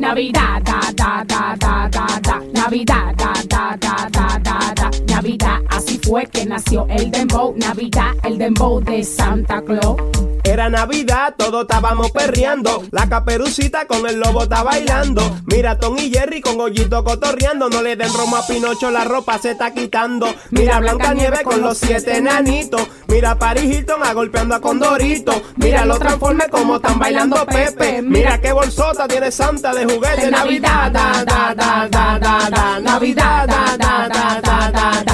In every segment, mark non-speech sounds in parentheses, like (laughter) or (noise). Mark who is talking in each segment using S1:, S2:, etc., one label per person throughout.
S1: Navidad, da, da, da, da, da, da. Navidad, da, da, da, da, da, da. Navidad, así fue que nació el dembow. Navidad, el dembow de Santa Claus.
S2: Era Navidad, todos estábamos perreando. La caperucita con el lobo está bailando. Mira Tom y Jerry con Gollito cotorreando. No le den romo a Pinocho, la ropa se está quitando. Mira Blanca Nieve con los siete enanitos. Mira Paris Hilton a golpeando a Condorito. Mira los transformes como están bailando Pepe. Mira qué bolsota tiene Santa de juguete. Navidad, da, da, da, da, da, da. Navidad, da, da, da, da, da, da.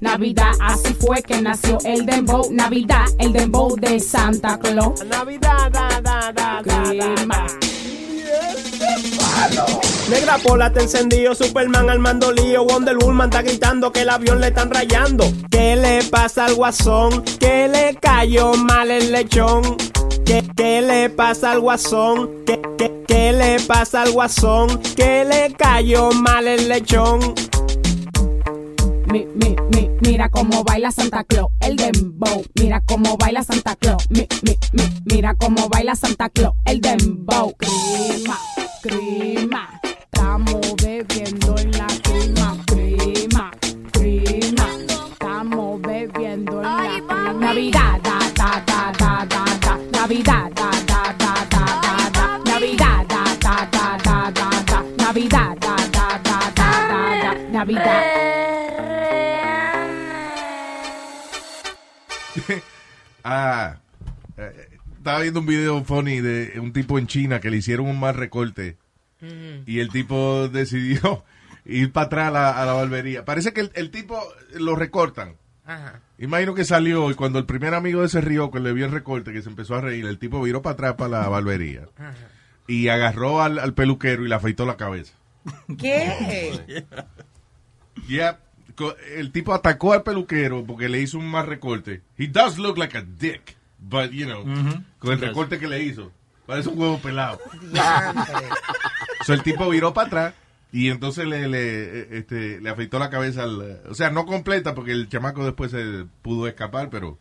S1: Navidad, así fue que nació el dembow. Navidad, el dembow de Santa Claus.
S2: Navidad, da, da, da, da, da. Negra pola te encendido, Superman al mando lío, Wonder Woman está gritando que el avión le están rayando. ¿Qué le pasa al guasón? ¿Qué le cayó mal el lechón? ¿Qué, qué le pasa al guasón? ¿Qué, qué, qué le pasa al guasón? ¿Qué le cayó mal el lechón?
S1: Mi, mi, mi, mira cómo baila Santa Claus, el dembow. Mira cómo baila Santa Claus. Mi, mi, mi, mira cómo baila Santa Claus, el dembow. Crima, crima, estamos bebiendo en la crima. Crima, crima, estamos bebiendo en la crima. Navidad, da, da, da, da, da, da. Navidad, da, da, da, da, da, da. Navidad, da, da, da, da, da, da. Navidad, da, da, da, da, da, da. Navidad.
S3: Ah, eh, estaba viendo un video funny de un tipo en China que le hicieron un mal recorte y el tipo decidió (laughs) ir para atrás a la, a la barbería. Parece que el, el tipo lo recortan.
S4: Ajá.
S3: Imagino que salió y cuando el primer amigo de ese río que le vio el recorte, que se empezó a reír, el tipo viró para atrás para la barbería y agarró al, al peluquero y le afeitó la cabeza.
S4: ¿Qué? (laughs)
S3: Co- el tipo atacó al peluquero porque le hizo un mal recorte. He does look like a dick, but you know, con el recorte que le hizo, parece un huevo pelado. (laughs) So, el tipo viró para atrás y entonces le, le, este, le afeitó la cabeza al, o sea, no completa porque el chamaco después se pudo escapar, pero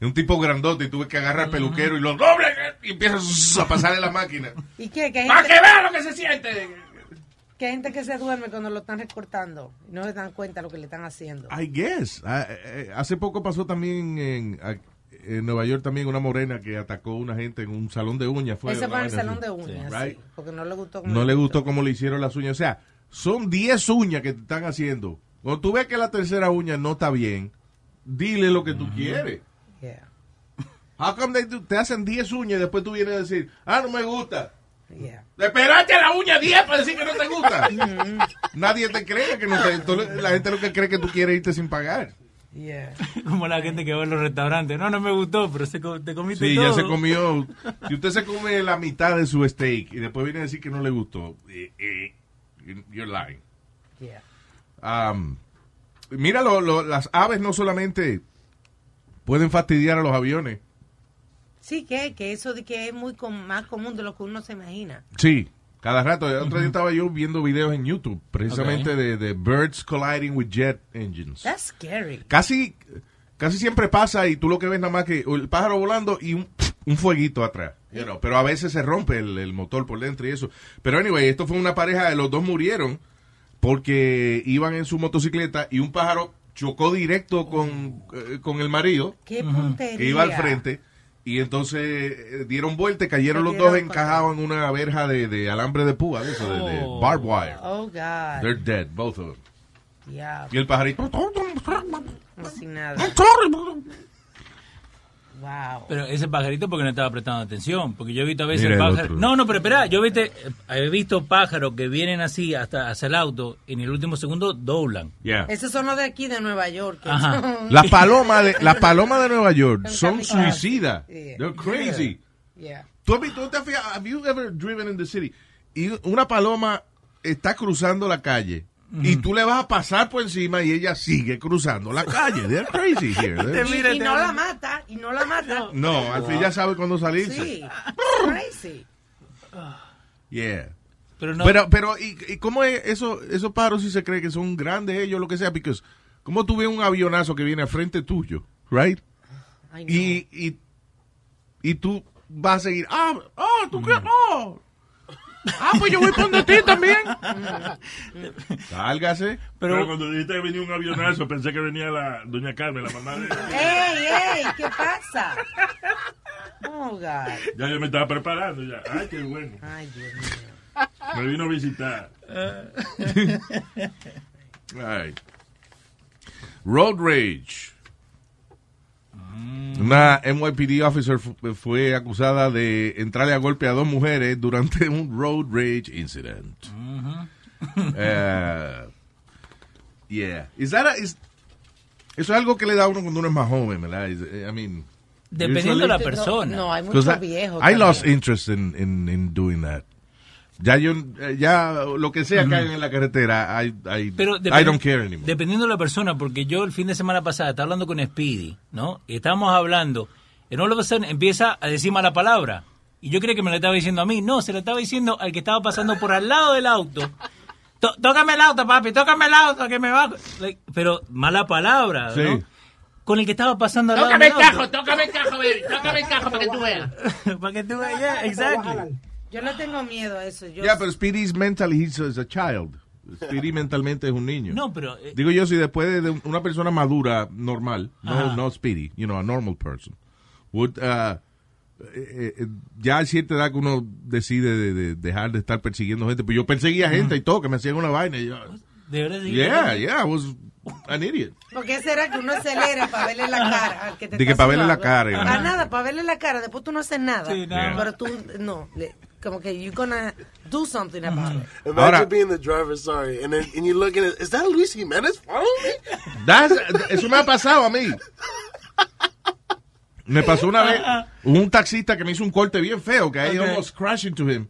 S3: es un tipo grandote y tuve que agarrar al peluquero y lo doble y empieza a pasarle la máquina.
S4: ¿Y qué? ¿Qué
S3: ¡Para que vea lo que se siente!
S4: Que hay gente que se duerme cuando lo están recortando y no se dan cuenta de lo que le están haciendo.
S3: I guess. Ah, eh, eh, hace poco pasó también en, Nueva York también una morena que atacó a una gente en un salón de uñas. Fue
S4: Ese fue en el salón
S3: así.
S4: de uñas,
S3: Right.
S4: sí, porque no le gustó. cómo
S3: No le gustó cómo le hicieron las uñas. O sea, son 10 uñas que te están haciendo. Cuando tú ves que la tercera uña no está bien, dile lo que tú quieres.
S4: Yeah,
S3: How come they do- te hacen 10 uñas y después tú vienes a decir, ah, no me gusta?
S4: Yeah.
S3: Esperaste a la uña 10 para decir que no te gusta. (laughs) Nadie te cree que no te... La gente lo que cree que tú quieres irte sin pagar.
S4: Yeah.
S5: Como la gente que va a los restaurantes. No, no me gustó, pero se, te comiste
S3: Sí,
S5: todo.
S3: ya se comió. Si usted se come la mitad de su steak y después viene a decir que no le gustó, eh, eh, you're lying.
S4: Yeah.
S3: Um, mira, lo- lo- las aves no solamente pueden fastidiar a los aviones.
S4: Sí, que, que eso de que es muy com- más común de lo que uno se imagina.
S3: Sí, cada rato. El otro día estaba yo viendo videos en YouTube, precisamente de, de birds colliding with jet engines.
S4: That's scary.
S3: Casi, casi siempre pasa y tú lo que ves nada más que el pájaro volando y un, un fueguito atrás. you know, pero a veces se rompe el, el motor por dentro y eso. Pero anyway, esto fue una pareja, los dos murieron porque iban en su motocicleta y un pájaro chocó directo con, eh, con el marido
S4: Qué puntería.
S3: que iba al frente y entonces eh, dieron vuelta y cayeron los dos encajados en una verja de, de alambre de púa, de eso, de, de
S5: Oh.
S3: barbed wire.
S4: Oh, God.
S3: They're dead, both of them.
S4: Yeah.
S3: Y el pajarito...
S4: Sin nada. Wow.
S5: Pero ese pajarito porque no estaba prestando atención, porque yo he visto a veces pájaros. No, no, pero espera, yo viste, he visto pájaros que vienen así hasta hacia el auto y en el último segundo doblan.
S3: Yeah.
S4: Esos son los de aquí de Nueva York. que
S5: Ajá.
S4: son- (laughs)
S3: Las palomas de, las palomas de Nueva York son suicidas.
S4: Yeah.
S3: They're crazy.
S4: Yeah.
S3: ¿Tú, has visto- tú te has fijado- have you ever driven in the city? Y una paloma está cruzando la calle. Y tú le vas a pasar por encima y ella sigue cruzando la calle. They're crazy here. (laughs) They're-
S4: Y, no la mata, y no la mata. (laughs)
S3: No, al fin ya sabe cuándo salirse.
S4: Sí. Crazy. (sighs)
S3: Yeah.
S5: Pero no.
S3: Pero, pero, ¿y, y cómo es eso, esos pájaros si se cree que son grandes ellos, lo que sea? Porque, ¿cómo tú ves un avionazo que viene a frente tuyo, right? Y, y, y tú vas a seguir, ah, ah, tú crees, oh. (laughs) Ah, pues yo voy por donde ti también. (laughs) Sálgase.
S6: Pero,
S5: pero
S6: cuando dijiste que venía un avionazo, pensé que venía la doña Carmen, la mamá de...
S4: ¡Ey, ey! ¿Qué pasa? Oh, God.
S6: Ya yo me estaba preparando ya. Ay, qué bueno.
S4: Ay, Dios mío.
S6: Me vino a visitar. (laughs)
S3: Ay. Road rage. Una NYPD officer fu- fue acusada de entrarle a golpe a dos mujeres durante un road rage incident. Eh, yeah. Is that a- is- eso es algo que le da a uno cuando uno es más joven, ¿verdad? Is- I mean,
S5: dependiendo de la persona.
S4: No, hay
S3: Because
S4: muchos
S3: I,
S4: viejos.
S3: I lost
S4: también.
S3: interest in, in, in doing that. Ya yo, eh, ya lo que sea que hagan en la carretera, I, I,
S5: Pero
S3: I don't care anymore.
S5: Dependiendo de la persona, porque yo el fin de semana pasada estaba hablando con Speedy, ¿no? Y estábamos hablando, y no lo empieza a decir mala palabra. Y yo creía que me lo estaba diciendo a mí. No, se lo estaba diciendo al que estaba pasando por al lado del auto. Tó- tócame el auto, papi, tócame el auto, que me va. Like, pero mala palabra,
S3: Sí.
S5: ¿no? Con el que estaba pasando al lado
S7: Tócame el cajo, tócame el cajo, baby. Tócame el cajo para que tú veas. (laughs)
S5: Para que tú veas, yeah, exactly.
S4: Yo le tengo miedo a eso. Yo
S3: Ya, pero Speedy's mentally, he's a, a child. Speedy (laughs) mentalmente es un niño.
S5: No, pero... eh,
S3: Digo yo, si después de- de una persona madura, normal, no,
S5: Ajá.
S3: no Speedy, you know, a normal person, would, uh, eh, eh, ya a cierta edad que uno decide de, de dejar de estar persiguiendo gente, pues yo perseguía gente y todo, que me hacían una vaina y yo,
S5: de verdad, sí.
S3: yeah, yeah, I was an idiot.
S4: ¿Por qué será que uno acelere para verle la cara al que te
S3: De que
S4: está
S3: pa' verle la cara,
S4: Para
S3: ¿no?
S4: nada, para verle la cara. Después tú no haces nada.
S5: Sí, nada
S3: más.
S4: Pero tú, no. le- como que you're gonna do something about it.
S8: Imagine
S3: Ahora-
S8: being the driver, sorry, and then and you look at it. Is that Luis Jimenez following me?
S3: That's- eso me ha pasado a mí. Me pasó una vez, un taxista que me hizo un corte bien feo, que I
S5: Ok.
S3: almost crashed into him.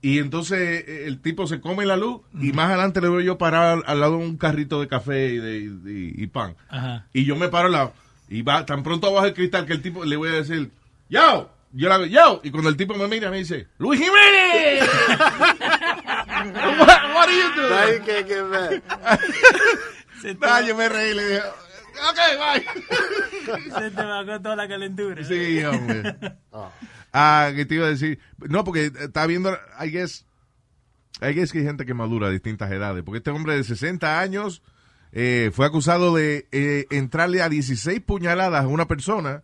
S3: Y entonces eh, el tipo se come la luz y más adelante le veo yo parar al, al lado de un carrito de café y, de, y- y pan.
S5: Ajá.
S3: Y yo me paro al lado. Y va tan pronto abajo el cristal que el tipo le voy a decir, ¡Yo! Yo le hago, ¡Yo! Y cuando el tipo me mira me dice, ¡Luis Jiménez! (laughs) what, what are you doing? Ah, (laughs) yo me reí y le dije, ok, bye. (laughs)
S5: se te bajó toda la calentura.
S3: Sí, hombre. Ah, que te iba a decir. No, porque está viendo, I guess, I guess que hay gente que madura a distintas edades. Porque este hombre de 60 años eh, fue acusado de eh, entrarle a 16 puñaladas a una persona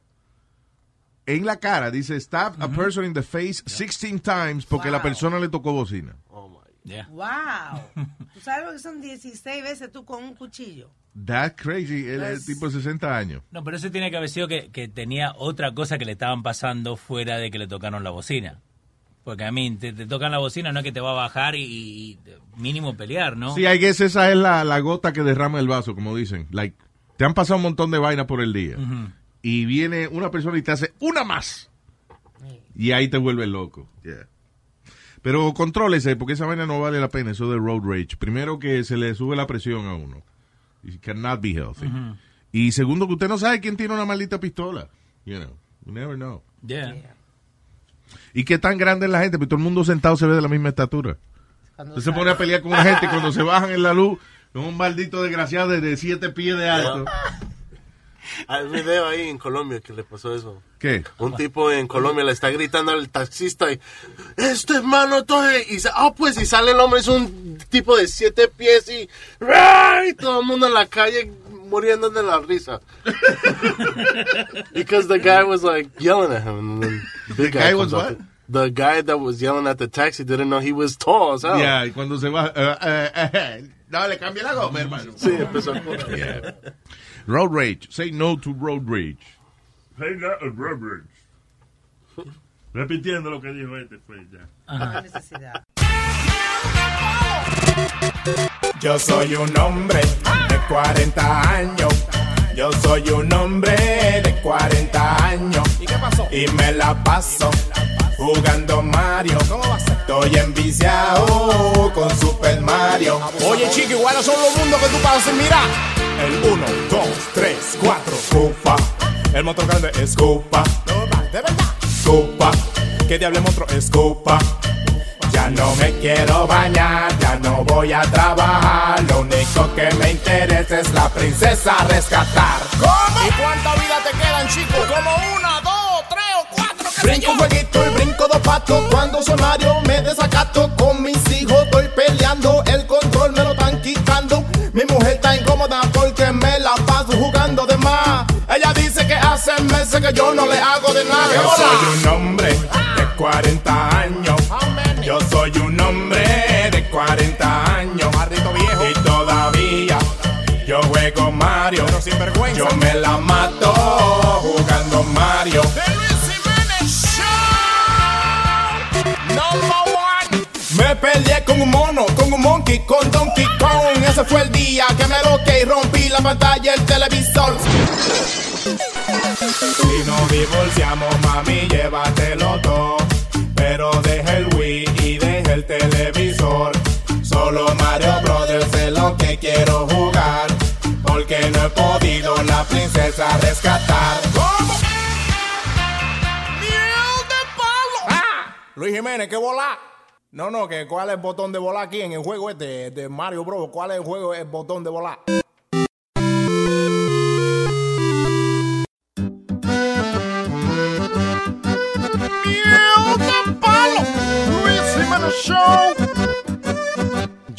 S3: en la cara. Dice, stab a person in the face 16 times porque la persona le tocó bocina.
S8: Oh my.
S5: Yeah.
S4: Wow. (laughs) ¿Tú sabes lo que son 16 veces tú con un cuchillo?
S3: That's crazy. El, el
S4: Pues-
S3: tipo de 60 años.
S5: No, pero eso tiene que haber sido que, que tenía otra cosa que le estaban pasando fuera de que le tocaron la bocina. Porque a mí, te, te tocan la bocina, no es que te va a bajar y, y mínimo pelear, ¿no?
S3: Sí, I guess esa es la, la gota que derrama el vaso, como dicen. Like, te han pasado un montón de vainas por el día. Y viene una persona y te hace una más. Y ahí te vuelve loco. Yeah. Pero contrólese, porque esa vaina no vale la pena, eso de road rage. Primero que se le sube la presión a uno. It cannot be healthy. Y segundo que usted no sabe quién tiene una maldita pistola. You know, you never know.
S5: Yeah.
S3: Y qué tan grande es la gente, porque todo el mundo sentado se ve de la misma estatura.
S4: Cuando
S3: Usted se pone a pelear con una gente y cuando se bajan en la luz, es un maldito desgraciado de, de siete pies de alto. (laughs)
S8: Hay video ahí en Colombia que le pasó eso.
S3: ¿Qué?
S8: Un tipo en Colombia le está gritando al taxista y este hermano y ah pues y sale el hombre es un tipo de siete pies y, y todo el mundo en la calle muriendo de la risa (laughs) because the guy was like yelling at him and then the big
S3: guy
S8: comes
S3: was what?
S8: the guy that was yelling at the taxi didn't know he was tall as hell
S3: Ya, y cuando se baja, eh, eh, eh, no, le cambia la goma, hermano.
S8: sí empezó a.
S3: Yeah. Road rage. Say no to road rage.
S6: Hey, no, uh, Robert. Repitiendo lo que dijo este, pues ya.
S4: no hay necesidad.
S9: Yo soy un hombre de 40 años. Yo soy un hombre de 40 años. ¿Y qué pasó? Y me la paso
S10: jugando Mario. Estoy enviciado con Super Mario. Oye, chico, iguales son los mundos que tú pasas. Mira, el 1, 2, 3, 4, Cupa. El motor grande es Cupa. De verdad. Cupa. ¿Qué diablo monstruo es Cupa? Ya no me quiero bañar, ya no voy a trabajar. Lo único que me interesa es la princesa rescatar. ¿Cómo? ¿Y cuánta vida te quedan, chicos? Como una, dos, tres o cuatro. Brinco un jueguito y brinco dos patos. Cuando soy Mario me desacato. Con mis hijos estoy peleando. El control me lo están quitando. Mi mujer está incómoda jugando de más. Ella dice que hace meses que yo no le hago de nada. Yo soy un hombre de 40 años. Yo soy un hombre de 40 años. viejo. Y todavía yo juego Mario. Yo me la mato jugando Mario. Me peleé con un mono, monkey, con Donkey Kong. Ese fue el día que me loqué y rompí la pantalla del televisor. Si nos divorciamos, mami, llévatelo todo. Pero deja el Wii y deja el televisor. Solo Mario Brothers es lo que quiero jugar. Porque no he podido la princesa rescatar. ¿Cómo? ¡Miel de palo! ¡Ah! Luis Jiménez, ¿qué volá? No, no, que cuál es el botón de volar aquí en el juego este de Mario Bros. ¿Cuál es el juego, el botón de volar?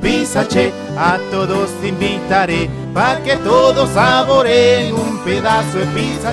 S10: Pizza Che, a todos invitaré pa' que todos saboreen un pedazo de Pizza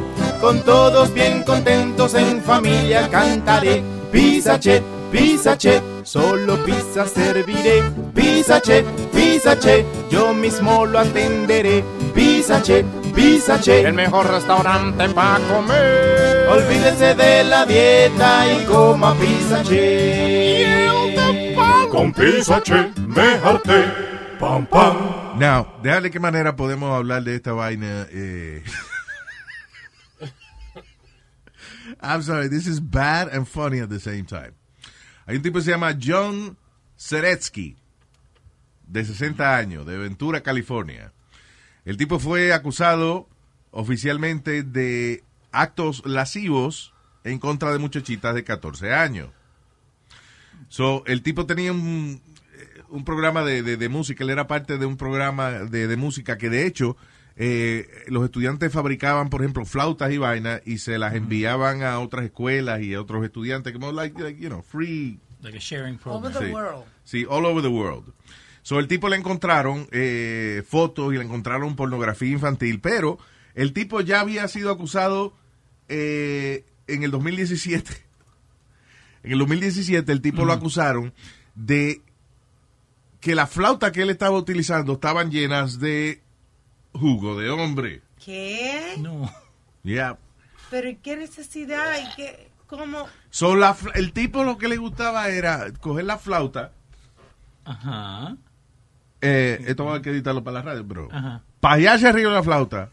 S10: Con todos bien contentos en familia cantaré. Pizza Che, Pizza Che. Solo pizza serviré. Pizza Che, Pizza Che. Yo mismo lo atenderé. Pizza Che, Pizza Che. El mejor restaurante para comer. Olvídese de la dieta y coma Pizza Che.
S6: Con Pizza Che, me harté. Pam, pam.
S3: Now, déjale qué manera podemos hablar de esta vaina. Eh. I'm sorry, this is bad and funny at the same time. Hay un tipo que se llama John Seretsky, de 60 años, de Ventura, California. El tipo fue acusado oficialmente de actos lascivos en contra de muchachitas de 14 años. So, el tipo tenía un, un programa de, música, él era parte de un programa de música que de hecho eh, los estudiantes fabricaban, por ejemplo, flautas y vainas y se las enviaban a otras escuelas y a otros estudiantes, como like, like, you know, free
S5: Like a sharing
S4: Over
S5: program.
S4: the
S3: Sí.
S4: world.
S3: Sí, all over the world. So, el tipo le encontraron eh, fotos y le encontraron pornografía infantil, pero el tipo ya había sido acusado eh, en el 2017. (laughs) En el 2017 el tipo lo acusaron de que la flauta que él estaba utilizando estaban llenas de jugo de hombre.
S4: ¿Qué?
S5: No.
S3: Yeah.
S4: Pero ¿y qué necesidad? ¿Y qué? ¿Cómo?
S3: So, la el tipo lo que le gustaba era coger la flauta.
S5: Ajá.
S3: Eh, esto va a que editarlo para la radio, bro.
S5: Ajá.
S3: pajearse arriba de la flauta.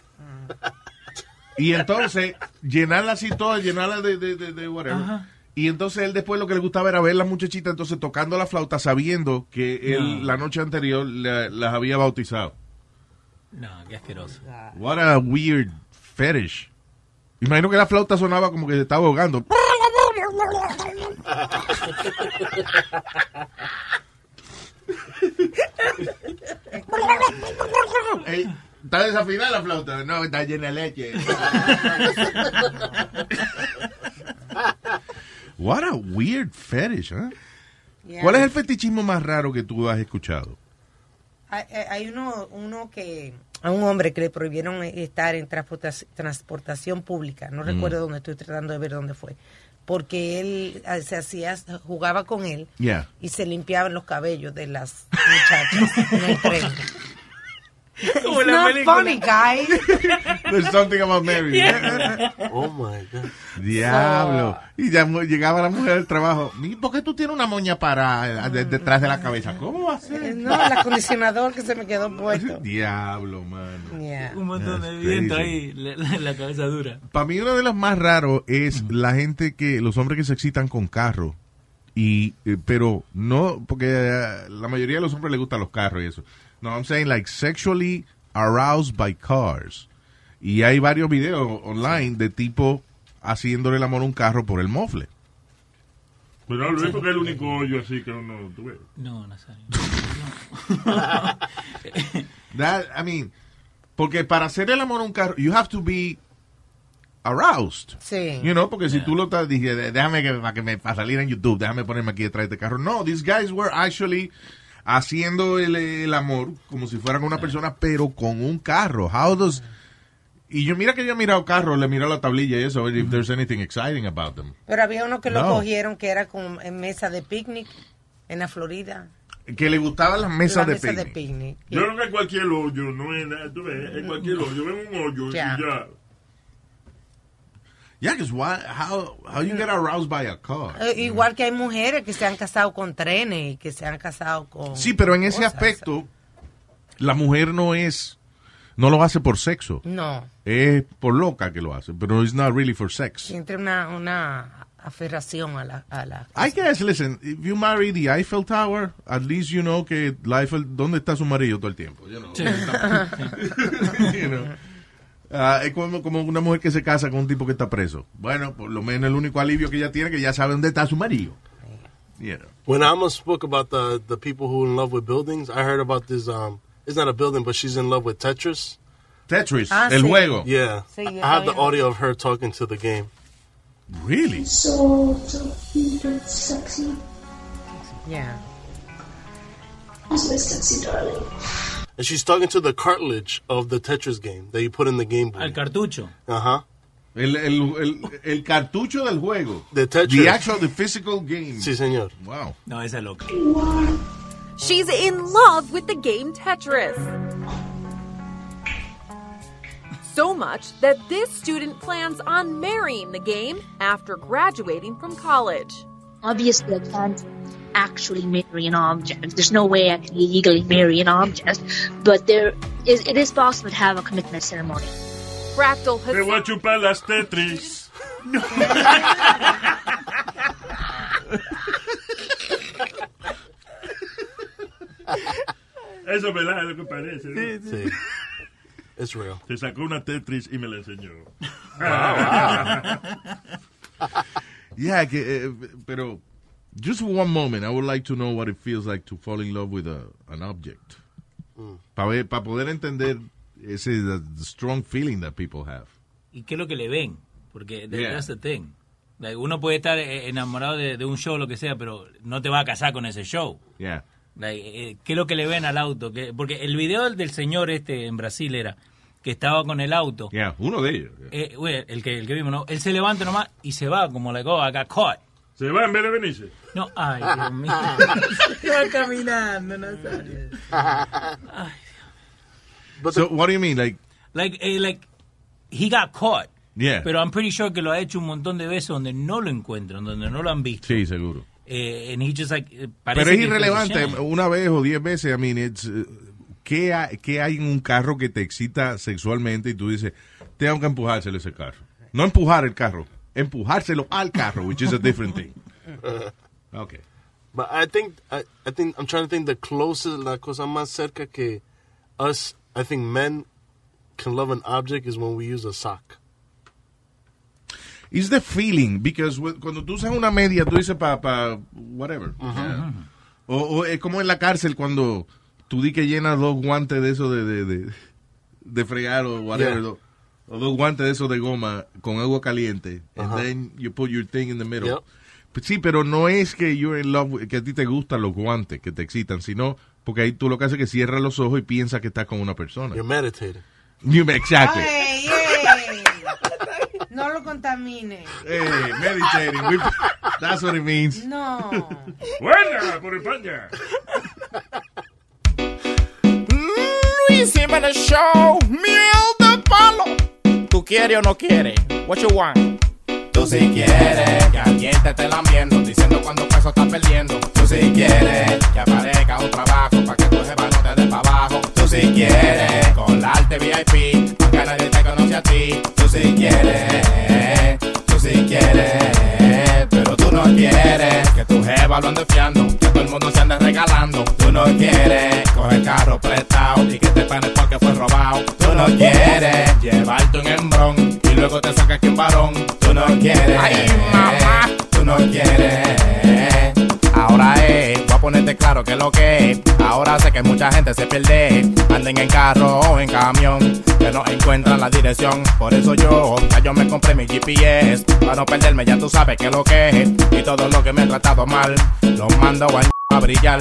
S3: Y entonces, llenarla así toda, llenarla de, de, de, de whatever.
S5: Ajá.
S3: Y entonces él después lo que le gustaba era ver las muchachitas entonces tocando la flauta sabiendo que él
S5: No.
S3: la noche anterior la- las había bautizado.
S5: No, qué asqueroso.
S3: What a weird fetish. Imagino que la flauta sonaba como que se estaba ahogando. Ey, Está desafinada la flauta. No, está llena de leche. What a weird fetish, ¿eh?
S4: Yeah.
S3: ¿Cuál es el fetichismo más raro que tú has escuchado?
S4: Hay, uno, uno que a un hombre que le prohibieron estar en transporta- transportación pública. No recuerdo dónde estoy tratando de ver dónde fue. Porque él eh, se hacía, jugaba con él
S3: Yeah.
S4: y se limpiaban los cabellos de las muchachas (laughs) en el tren.
S5: Como
S4: It's
S5: la
S4: not
S5: película.
S4: funny, guys.
S3: There's something about Mary.
S8: Oh my God.
S3: Diablo. Y ya llegaba la mujer del trabajo. "Mi, ¿Por qué tú tienes una moña para de- detrás de la cabeza? ¿Cómo va a ser?
S4: No, el acondicionador que se me quedó puesto. (laughs)
S3: Diablo, mano.
S4: Yeah.
S5: Un montón de
S3: That's
S5: viento
S3: crazy.
S5: ahí, la, la- la cabeza dura.
S3: Para mí uno de los más raros es la gente que, los hombres que se excitan con carros. Y, eh, pero no, porque eh, la mayoría de los hombres les gustan los carros y eso. No, I'm saying like sexually aroused by cars. Y hay varios videos online de tipo haciéndole el amor a un carro por el mofle.
S6: Pero Luis, porque es el único hoyo así que uno tuve.
S5: No, Nazario. (laughs)
S3: That, I mean, porque para hacer el amor a un carro, you have to be aroused.
S4: Sí.
S3: You know, porque si tú lo estás, dije, "De- déjame que, para que me, para salir en YouTube, déjame ponerme aquí detrás de este carro. No, these guys were actually haciendo el, el amor como si fueran una persona, pero con un carro. How does, y yo mira que yo he mirado carros, le he mirado la tablilla y eso, ver if there's anything exciting about them.
S4: Pero había uno que lo
S3: No.
S4: cogieron que era como en mesa de picnic en la Florida.
S3: Que le gustaban las mesas
S4: la
S3: de
S4: mesa de
S3: picnic.
S4: picnic.
S6: Yo creo que en cualquier hoyo, no es nada, tú ves, en cualquier hoyo, ven un hoyo
S4: Ya.
S6: y ya.
S3: Yeah, because why, how, how you get aroused by a car?
S4: Eh, igual que hay mujeres que se han casado con trenes y que se han casado con...
S3: Sí, pero en ese
S4: cosas.
S3: aspecto, la mujer no es, no lo hace por sexo.
S4: No,
S3: Es por loca que lo hace, pero it's not really for sex.
S4: entre una, una aferración a la... A la
S3: I guess, listen, if you marry the Eiffel Tower, at least you know que la Eiffel, ¿dónde está su marido todo el tiempo? You know, (laughs) You know. Ah, es como, como una mujer que se casa con un tipo que está preso. Bueno, por lo menos el único alivio que ella tiene es que ya sabe dónde está su marido. You know.
S8: When Alma spoke about the the people who in love with buildings, I heard about this. Um, it's not a building, but she's in love with Tetris.
S3: Tetris,
S4: Ah,
S3: el
S4: sí.
S3: juego.
S8: Yeah,
S4: Sí,
S8: I have the audio of her talking to the game.
S3: Really?
S11: So, so sexy.
S4: Yeah.
S11: Who's my sexy darling?
S8: And she's talking to the cartilage of the Tetris game that you put in the Game
S5: Al
S8: Boy.
S5: cartucho.
S8: Uh huh.
S3: El, el, el, el cartucho del juego.
S8: The Tetris.
S3: The actual, the physical game.
S8: Sí, señor.
S3: Wow.
S5: No, esa es loca.
S12: She's in love with the game Tetris. So much that this student plans on marrying the game after graduating from college.
S11: Obviously, I can't actually marry an object. There's no way I can legally marry an object, but there is, it is possible to have a commitment ceremony.
S12: Fractal has
S6: Te voy a chupar las Tetris. (laughs) Eso es verdad, es lo que parece. ¿no?
S8: Sí. It's real.
S6: Se sacó una Tetris y me la enseñó. (laughs)
S3: Yeah, que, eh, pero just for one moment, I would like to know what it feels like to fall in love with a, an object. Para poder entender ese the, the strong feeling that people have.
S5: ¿Y qué es lo que le ven? Porque that-
S3: Yeah.
S5: that's the thing. Like, uno puede estar eh, enamorado de, de un show o lo que sea, pero no te va a casar con ese show.
S3: Yeah.
S5: Like, eh, ¿Qué es lo que le ven al auto? ¿Qué- porque el video del, señor este en Brasil era que estaba con el auto.
S3: Yeah, uno de ellos.
S5: Eh, güey, el que el que vimos, ¿no? Él se levanta nomás y se va como like, oh, I got caught.
S6: ¿Se va en vez de venirse?
S5: No, ay, (laughs) Dios mío. se va caminando, Nazario.
S3: So, what do you mean? Like,
S5: Like, eh, like, he got caught.
S3: yeah.
S5: Pero I'm pretty sure que lo ha hecho un montón de veces donde no lo encuentran, donde no lo han visto.
S3: sí, seguro.
S5: Eh, and he just like, eh, parece
S3: Pero es
S5: que
S3: irrelevante, una vez o diez veces, I mean, it's, uh, ¿qué, hay, ¿qué hay en un carro que te excita sexualmente y tú dices, tengo que empujárselo ese carro? No empujar el carro, empujárselo al carro, which is a different thing. (laughs) Okay.
S8: But I think I, I think I'm trying to think the closest la cosa más cerca que us I think men can love an object is when we use a sock.
S3: it's the feeling, because when- cuando tú usas una media, tú dices para, pa, whatever. Yeah. O, o es como en la cárcel cuando tú di que llenas dos guantes de eso de, de, de, de fregar o whatever,
S8: Yeah.
S3: O dos guantes de eso de goma con agua caliente, and
S8: Ajá.
S3: then you put your thing in the middle.
S8: Yep.
S3: Sí, pero no es que you're in love, with- que a ti te gustan los guantes, que te excitan, sino porque ahí tú lo que haces es que cierras los ojos y piensas que estás con una persona.
S8: You're meditating.
S3: You- exactly.
S4: Ey, ey. (laughs) No lo contamine.
S3: Hey, meditating. We- that's what it means.
S4: No.
S6: Buena por España.
S9: Luis Jiménez Show, miel de palo. ¿Tú quieres o no quieres? What you want? Tú si quieres que alguien te esté lambiendo, diciendo cuánto peso estás perdiendo. Tú si quieres que aparezca un trabajo para que tu jefa no te dé para abajo. Tú si quieres colarte VIP, aunque nadie te conoce a ti. Tú si quieres, tú si quieres, pero tú no quieres que tu jefa lo ande fiando, que todo el mundo se ande regalando. Tú no quieres coger carro prestado y que te panes porque fue robado. Tú no quieres luego te sacas que un varón. Tú no quieres, ay mamá, tú no quieres. Ahora es, voy a ponerte claro que lo que es. Ahora sé que mucha gente se pierde. Anden en carro o en camión, que no encuentran la dirección. Por eso yo, ya yo me compré mi GPS. Para no perderme, ya tú sabes que lo que es. Y todo lo que me he tratado mal, lo mando a, a brillar.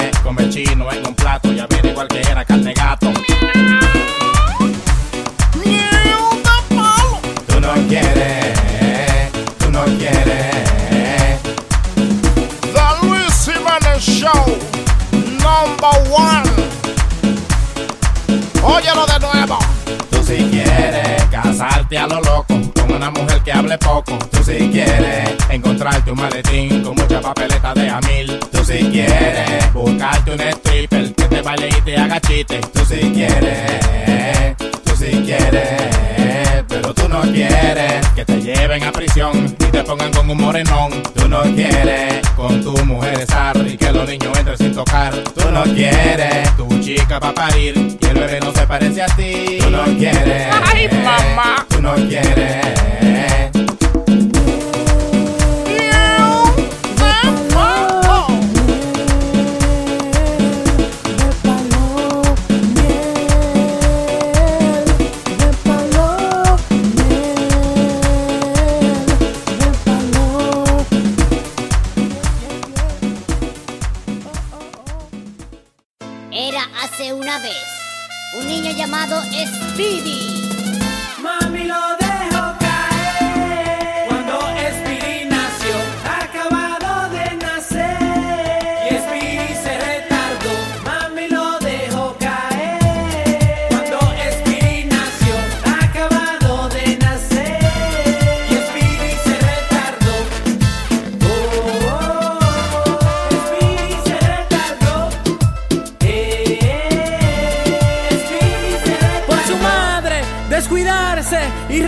S9: comer chino en un plato y averiguar que era carne gato. Tú no quieres, tú no quieres. The Luis Jiménez Show, number one. Óyelo de nuevo. Tú si quieres casarte a lo loco con una mujer que hable poco. Tú si quieres encontrarte un maletín con mucha papeleta de a mil. Tú si quieres te haga chiste. Tú si quieres, tú si quieres, pero tú no quieres que te lleven a prisión y te pongan con un morenón. Tú no quieres con tu mujer estar y que los niños entren sin tocar. Tú no quieres tu chica va a parir y el bebé no se parece a ti. Tú no quieres, ay mamá, tú no quieres.
S13: Llamado Speedy.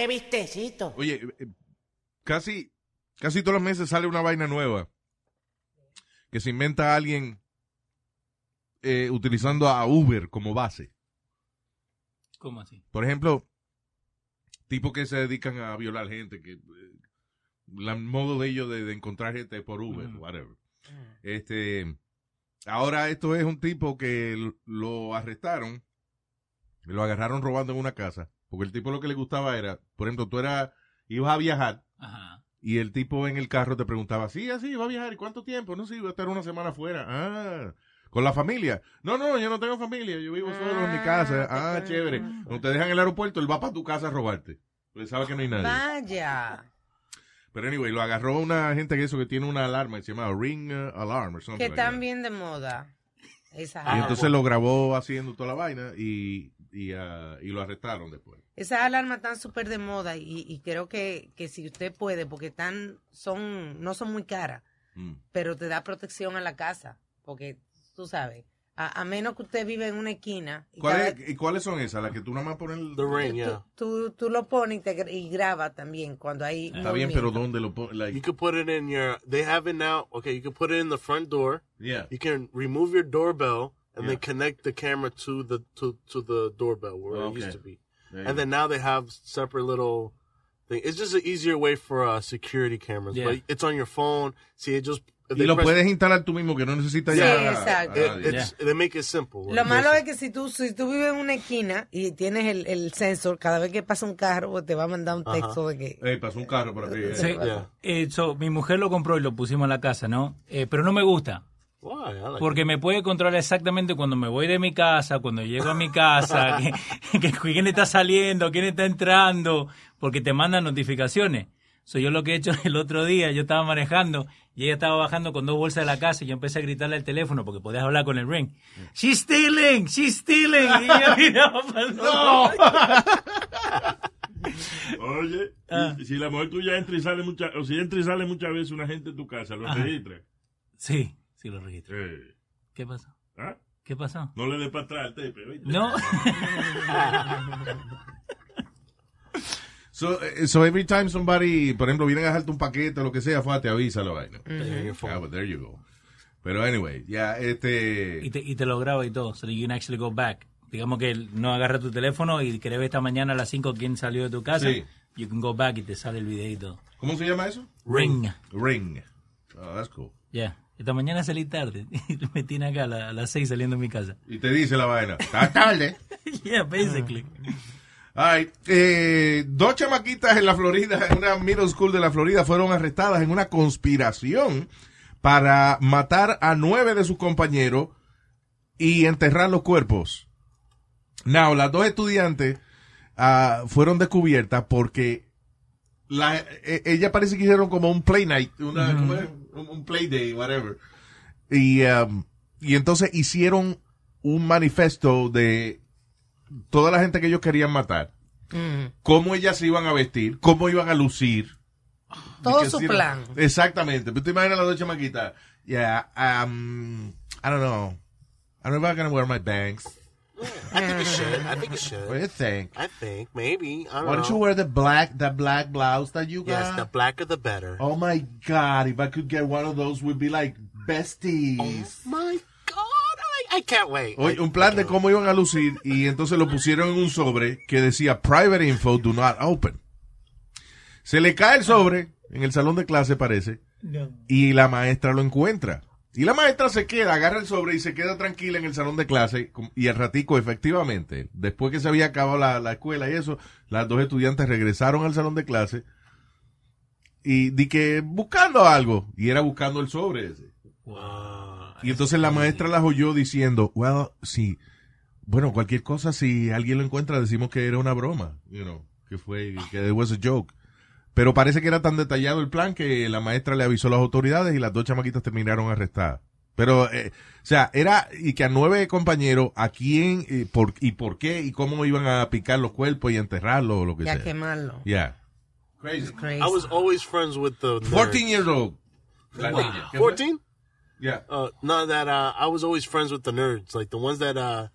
S14: qué vistecito.
S3: Oye, eh, casi, casi todos los meses sale una vaina nueva que se inventa alguien eh, utilizando a Uber como base.
S5: ¿Cómo así?
S3: Por ejemplo, tipos que se dedican a violar gente, que eh, el modo de ellos de, de encontrar gente por Uber, whatever. Este, ahora esto es un tipo que lo arrestaron, lo agarraron robando en una casa, porque el tipo lo que le gustaba era, por ejemplo, tú eras, ibas a viajar
S5: Ajá.
S3: y el tipo en el carro te preguntaba, sí, así, va a viajar, ¿y cuánto tiempo? No sé, voy a estar una semana afuera. Ah, con la familia. No, no, yo no tengo familia, yo vivo solo en mi casa. Ah, chévere. Cuando te dejan en el aeropuerto, él va para tu casa a robarte. Pues sabe que no hay nadie.
S4: Vaya.
S3: Pero anyway, lo agarró una gente que eso que tiene una alarma, que se llama Ring Alarm
S4: Que
S3: like
S4: están bien de moda. Esas
S3: Y entonces lo grabó haciendo toda la vaina y, y, ah, y lo arrestaron después.
S4: Esas alarmas están súper de moda y, y creo que, que si usted puede, porque están, son, no son muy caras,
S3: Mm.
S4: pero te da protección a la casa, porque tú sabes, a, a menos que usted vive en una esquina y,
S3: ¿Cuáles,
S4: vez-
S3: ¿Y cuáles son esas? Las que tú nada más pones el...
S8: The ring,
S4: tú,
S8: yeah.
S4: tú, tú lo pones y, te y graba también cuando hay
S3: Está bien, pero. ¿dónde lo pones? Like,
S8: You could put it in your. They have it now. Okay, you can put it in the front door.
S3: Yeah.
S8: You can remove your doorbell and
S3: Yeah.
S8: then connect the camera to the to to the doorbell where it
S3: Okay.
S8: used to be. And then now they have separate little thing. It's just an easier way for uh, security cameras.
S3: Yeah.
S8: But it's on your phone. See, it just
S3: y
S8: they
S3: lo
S8: press-
S3: puedes instalar tú mismo, que no necesitas
S8: Sí,
S3: ya
S4: exacto.
S3: a.
S8: It- They make it simple.
S4: Lo malo es que si tú, si tú vives en una esquina y tienes el, el sensor, cada vez que pasa un carro pues te va a mandar un texto de que...
S3: Ey, pasó un carro por aquí. eh.
S5: Sí. Eh, so, mi mujer lo compró y lo pusimos en la casa, ¿no? Eh, pero no me gusta. Porque me puede controlar exactamente cuando me voy de mi casa, cuando llego a mi casa, (laughs) que, que quién está saliendo, quién está entrando, porque te mandan notificaciones. So, yo lo que he hecho (laughs) el otro día, yo estaba manejando y ella estaba bajando con dos bolsas de la casa y yo empecé a gritarle al teléfono porque podías hablar con el ring. She's stealing, she's stealing. Y ella (laughs) miraba
S15: No. Oye,
S5: Ah.
S15: si la mujer tuya entra y sale muchas, o si entra y sale muchas veces una gente en tu casa, ¿lo registra?
S5: Sí, sí lo registro.
S15: Eh.
S5: ¿Qué pasó?
S15: ¿Ah?
S5: ¿Qué pasó?
S15: No le des para atrás al tape, ¿oíste?
S5: No. (laughs)
S3: So, eh, so every time somebody, por ejemplo, vienen a dejarte un paquete o lo que sea, fue, te avisa la vaina. Ah, but there you go. Pero anyway, ya, este...
S5: y te, y te lo graba y todo, so you can actually go back. Digamos que no agarra tu teléfono y querés ver esta mañana a las 5 quién salió de tu casa,
S3: Sí.
S5: you can go back y te sale el videito.
S3: ¿Cómo se llama eso?
S5: Ring.
S3: Ring. Oh, that's cool.
S5: Ya, esta mañana salí tarde, (laughs) me tiene acá a, la- a las 6 saliendo de mi casa.
S3: Y te dice la vaina. Está tarde. (laughs)
S5: yeah, basically.
S3: All right. Eh, dos chamaquitas en la Florida, en una middle school de la Florida, fueron arrestadas en una conspiración para matar a nueve de sus compañeros y enterrar los cuerpos. Now, las dos estudiantes ah, fueron descubiertas porque la, e- ella parece que hicieron como un play night, una. Un, un play day, whatever. Y, um, y entonces hicieron un manifesto de toda la gente que ellos querían matar, cómo ellas se iban a vestir, cómo iban a lucir.
S4: Todo su plan.
S3: Exactamente. Pero te imaginas las dos chamaquitas. Yeah, um, I don't know. I don't know if I'm gonna wear my bangs.
S8: I think it should. I think it should.
S3: What do you think?
S8: I think maybe. I don't
S3: Why
S8: know.
S3: don't you wear the black, the black blouse that you got?
S8: Yes, the blacker the better.
S3: Oh my God! If I could get one of those, we'd be like besties.
S8: My God, I, I can't wait.
S3: Oye, un plan de cómo iban a lucir y entonces lo pusieron en un sobre que decía private info do not open. Se le cae el sobre en el salón de clase parece y la maestra lo encuentra. Y la maestra se queda, agarra el sobre y se queda tranquila en el salón de clase y el ratico efectivamente, después que se había acabado la, la escuela y eso, las dos estudiantes regresaron al salón de clase y di que buscando algo, y era buscando el sobre ese. Y entonces la maestra las oyó diciendo, well, sí, bueno, cualquier cosa, si alguien lo encuentra, decimos que era una broma, you know, que fue, que it was a joke. Pero parece que era tan detallado el plan que la maestra le avisó a las autoridades y las dos chamaquitas terminaron arrestadas. Pero, eh, o sea, era, y que a nueve compañeros, a quién, y por, y por qué, y cómo iban a picar los cuerpos y enterrarlos o lo que
S4: Y a
S3: sea.
S4: quemarlo.
S3: Yeah.
S4: Crazy.
S8: I was always friends with the
S3: 14 years old. La
S8: Wow.
S3: niña. ¿Qué fue?
S8: 14?
S3: Yeah.
S8: Uh, no, that uh, I was always friends with the nerds, like the ones that uh,